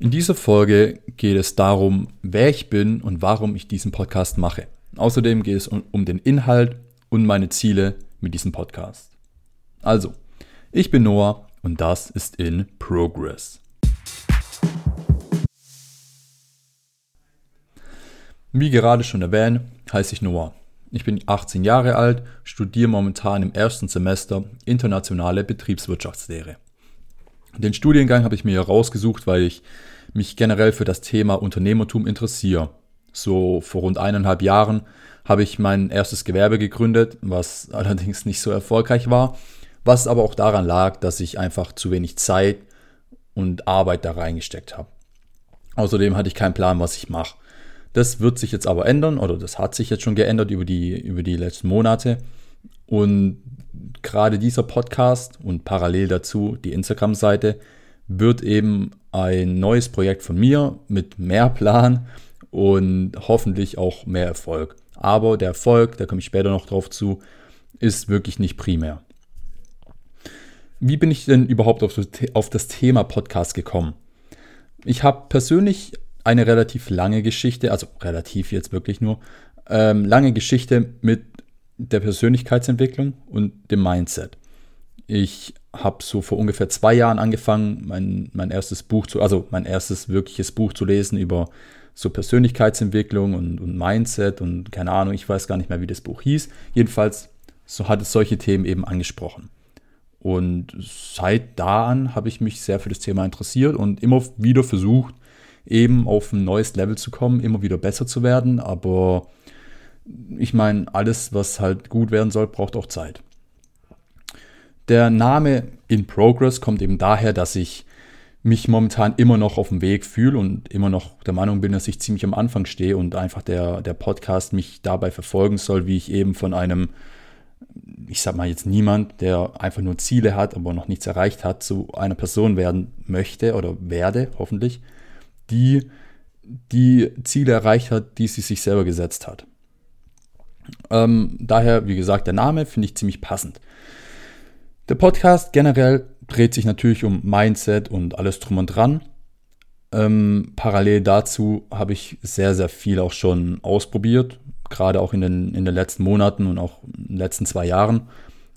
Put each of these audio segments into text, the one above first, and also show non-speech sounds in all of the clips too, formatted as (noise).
In dieser Folge geht es darum, wer ich bin und warum ich diesen Podcast mache. Außerdem geht es um, den Inhalt und meine Ziele mit diesem Podcast. Also, ich bin Noah und das ist in Progress. Wie gerade schon erwähnt, heiße ich Noah. Ich bin 18 Jahre alt, studiere momentan im ersten Semester internationale Betriebswirtschaftslehre. Den Studiengang habe ich mir herausgesucht, weil ich mich generell für das Thema Unternehmertum interessiere. So vor rund eineinhalb Jahren habe ich mein erstes Gewerbe gegründet, was (laughs) allerdings nicht so erfolgreich war, was aber auch daran lag, dass ich einfach zu wenig Zeit und Arbeit da reingesteckt habe. Außerdem hatte ich keinen Plan, was ich mache. Das wird sich jetzt aber ändern oder das hat sich jetzt schon geändert über die, über die letzten Monate. Und gerade dieser Podcast und parallel dazu die Instagram-Seite wird eben ein neues Projekt von mir mit mehr Plan und hoffentlich auch mehr Erfolg. Aber der Erfolg, da komme ich später noch drauf zu, ist wirklich nicht primär. Wie bin ich denn überhaupt auf das Thema Podcast gekommen? Ich habe persönlich eine relativ lange Geschichte, also relativ jetzt wirklich nur, ähm, lange Geschichte mit der Persönlichkeitsentwicklung und dem Mindset. Ich habe so vor ungefähr zwei Jahren angefangen, mein, mein erstes Buch zu, also mein erstes wirkliches Buch zu lesen über so Persönlichkeitsentwicklung und, und Mindset und keine Ahnung, ich weiß gar nicht mehr, wie das Buch hieß. Jedenfalls, so hat es solche Themen eben angesprochen. Und seit da an habe ich mich sehr für das Thema interessiert und immer wieder versucht, eben auf ein neues Level zu kommen, immer wieder besser zu werden. Aber ich meine, alles, was halt gut werden soll, braucht auch Zeit. Der Name In Progress kommt eben daher, dass ich mich momentan immer noch auf dem Weg fühle und immer noch der Meinung bin, dass ich ziemlich am Anfang stehe und einfach der, der Podcast mich dabei verfolgen soll, wie ich eben von einem, ich sag mal jetzt niemand, der einfach nur Ziele hat, aber noch nichts erreicht hat, zu einer Person werden möchte oder werde, hoffentlich, die die Ziele erreicht hat, die sie sich selber gesetzt hat. Ähm, daher, wie gesagt, der Name finde ich ziemlich passend. Der Podcast generell dreht sich natürlich um Mindset und alles drum und dran. Ähm, parallel dazu habe ich sehr, sehr viel auch schon ausprobiert, gerade auch in den, in den letzten Monaten und auch in den letzten zwei Jahren.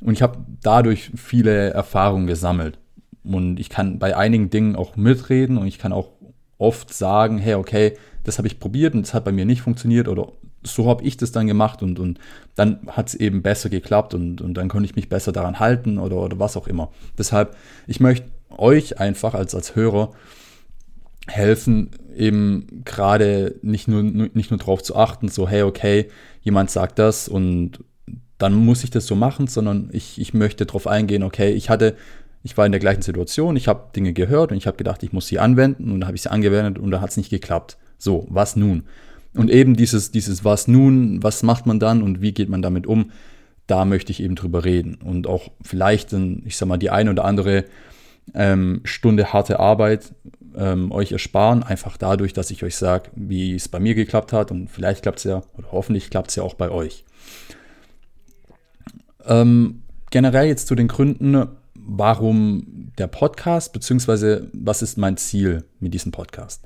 Und ich habe dadurch viele Erfahrungen gesammelt. Und ich kann bei einigen Dingen auch mitreden und ich kann auch oft sagen, hey, okay, das habe ich probiert und das hat bei mir nicht funktioniert oder so habe ich das dann gemacht und, und dann hat es eben besser geklappt und, und dann konnte ich mich besser daran halten oder, oder was auch immer. Deshalb, ich möchte euch einfach als, als Hörer helfen, eben gerade nicht nur, nicht nur darauf zu achten, so, hey, okay, jemand sagt das und dann muss ich das so machen, sondern ich, ich möchte darauf eingehen, okay, ich hatte, ich war in der gleichen Situation, ich habe Dinge gehört und ich habe gedacht, ich muss sie anwenden und dann habe ich sie angewendet und da hat es nicht geklappt. So, was nun? Und eben dieses, dieses Was nun, was macht man dann und wie geht man damit um, da möchte ich eben drüber reden. Und auch vielleicht, ich sag mal, die eine oder andere ähm, Stunde harte Arbeit ähm, euch ersparen, einfach dadurch, dass ich euch sage, wie es bei mir geklappt hat und vielleicht klappt es ja, oder hoffentlich klappt es ja auch bei euch. Ähm, generell jetzt zu den Gründen, warum der Podcast, beziehungsweise was ist mein Ziel mit diesem Podcast.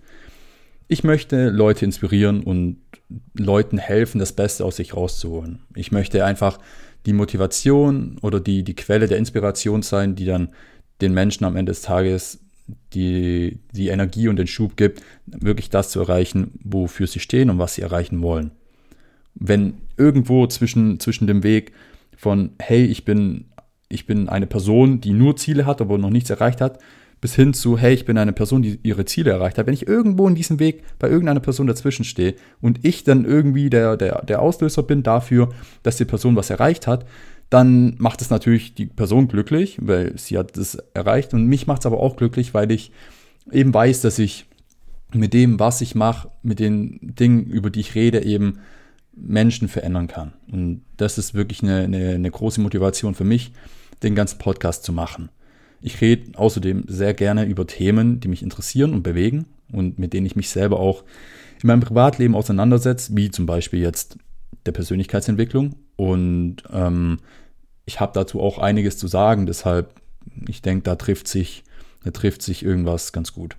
Ich möchte Leute inspirieren und Leuten helfen, das Beste aus sich rauszuholen. Ich möchte einfach die Motivation oder die, die Quelle der Inspiration sein, die dann den Menschen am Ende des Tages die, die Energie und den Schub gibt, wirklich das zu erreichen, wofür sie stehen und was sie erreichen wollen. Wenn irgendwo zwischen, zwischen dem Weg von, hey, ich bin, ich bin eine Person, die nur Ziele hat, aber noch nichts erreicht hat, bis hin zu, hey, ich bin eine Person, die ihre Ziele erreicht hat. Wenn ich irgendwo in diesem Weg bei irgendeiner Person dazwischen stehe und ich dann irgendwie der, der, der Auslöser bin dafür, dass die Person was erreicht hat, dann macht es natürlich die Person glücklich, weil sie hat es erreicht. Und mich macht es aber auch glücklich, weil ich eben weiß, dass ich mit dem, was ich mache, mit den Dingen, über die ich rede, eben Menschen verändern kann. Und das ist wirklich eine, eine, eine große Motivation für mich, den ganzen Podcast zu machen. Ich rede außerdem sehr gerne über Themen, die mich interessieren und bewegen und mit denen ich mich selber auch in meinem Privatleben auseinandersetze, wie zum Beispiel jetzt der Persönlichkeitsentwicklung. Und ähm, ich habe dazu auch einiges zu sagen, deshalb, ich denke, da trifft sich, da trifft sich irgendwas ganz gut.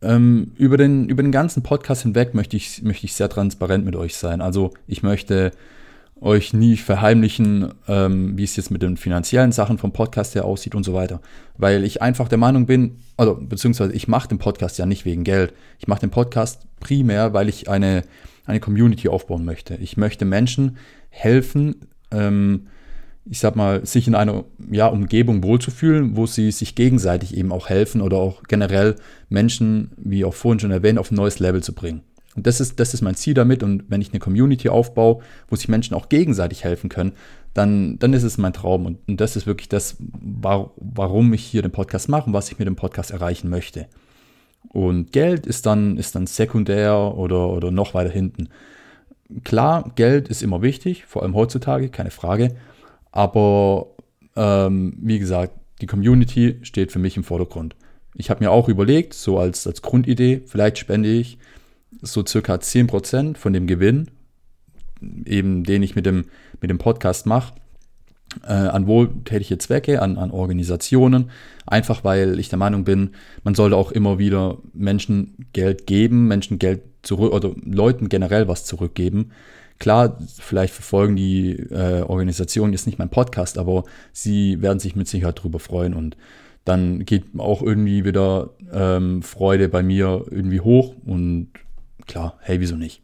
ähm, über, den, über den ganzen Podcast hinweg möchte ich, möchte ich sehr transparent mit euch sein. Also ich möchte euch nie verheimlichen, ähm, wie es jetzt mit den finanziellen Sachen vom Podcast her aussieht und so weiter. Weil ich einfach der Meinung bin, also beziehungsweise ich mache den Podcast ja nicht wegen Geld. Ich mache den Podcast primär, weil ich eine, eine Community aufbauen möchte. Ich möchte Menschen helfen, ähm, ich sag mal, sich in einer ja, Umgebung wohlzufühlen, wo sie sich gegenseitig eben auch helfen oder auch generell Menschen, wie auch vorhin schon erwähnt, auf ein neues Level zu bringen. Und das ist, das ist mein Ziel damit. Und wenn ich eine Community aufbaue, wo sich Menschen auch gegenseitig helfen können, dann, dann ist es mein Traum. Und, und das ist wirklich das, warum ich hier den Podcast mache und was ich mit dem Podcast erreichen möchte. Und Geld ist dann, ist dann sekundär oder, oder noch weiter hinten. Klar, Geld ist immer wichtig, vor allem heutzutage, keine Frage. Aber ähm, wie gesagt, die Community steht für mich im Vordergrund. Ich habe mir auch überlegt, so als, als Grundidee, vielleicht spende ich so circa 10% von dem Gewinn, eben den ich mit dem, mit dem Podcast mache, äh, an wohltätige Zwecke, an, an Organisationen, einfach weil ich der Meinung bin, man sollte auch immer wieder Menschen Geld geben, Menschen Geld zurück oder Leuten generell was zurückgeben. Klar, vielleicht verfolgen die äh, Organisationen jetzt nicht mein Podcast, aber sie werden sich mit Sicherheit darüber freuen und dann geht auch irgendwie wieder ähm, Freude bei mir irgendwie hoch und klar, hey, wieso nicht?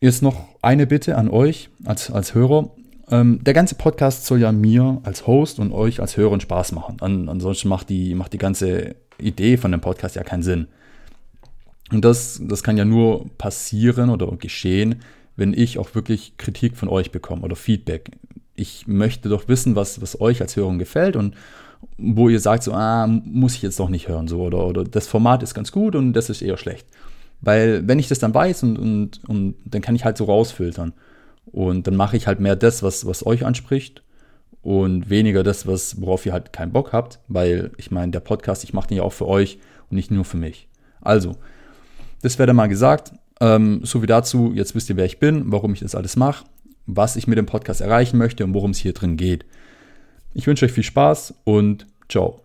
Jetzt noch eine Bitte an euch als, als Hörer. Ähm, der ganze Podcast soll ja mir als Host und euch als Hörer Spaß machen. An, ansonsten macht die, macht die ganze Idee von dem Podcast ja keinen Sinn. Und das, das kann ja nur passieren oder geschehen, wenn ich auch wirklich Kritik von euch bekomme oder Feedback. Ich möchte doch wissen, was, was euch als Hörer gefällt und wo ihr sagt, so, ah, muss ich jetzt doch nicht hören, so, oder, oder das Format ist ganz gut und das ist eher schlecht. Weil wenn ich das dann weiß und, und, und dann kann ich halt so rausfiltern. Und dann mache ich halt mehr das, was, was euch anspricht und weniger das, was, worauf ihr halt keinen Bock habt, weil ich meine, der Podcast, ich mache den ja auch für euch und nicht nur für mich. Also, das wäre dann mal gesagt. Ähm, so wie dazu, jetzt wisst ihr, wer ich bin, warum ich das alles mache, was ich mit dem Podcast erreichen möchte und worum es hier drin geht. Ich wünsche euch viel Spaß und ciao.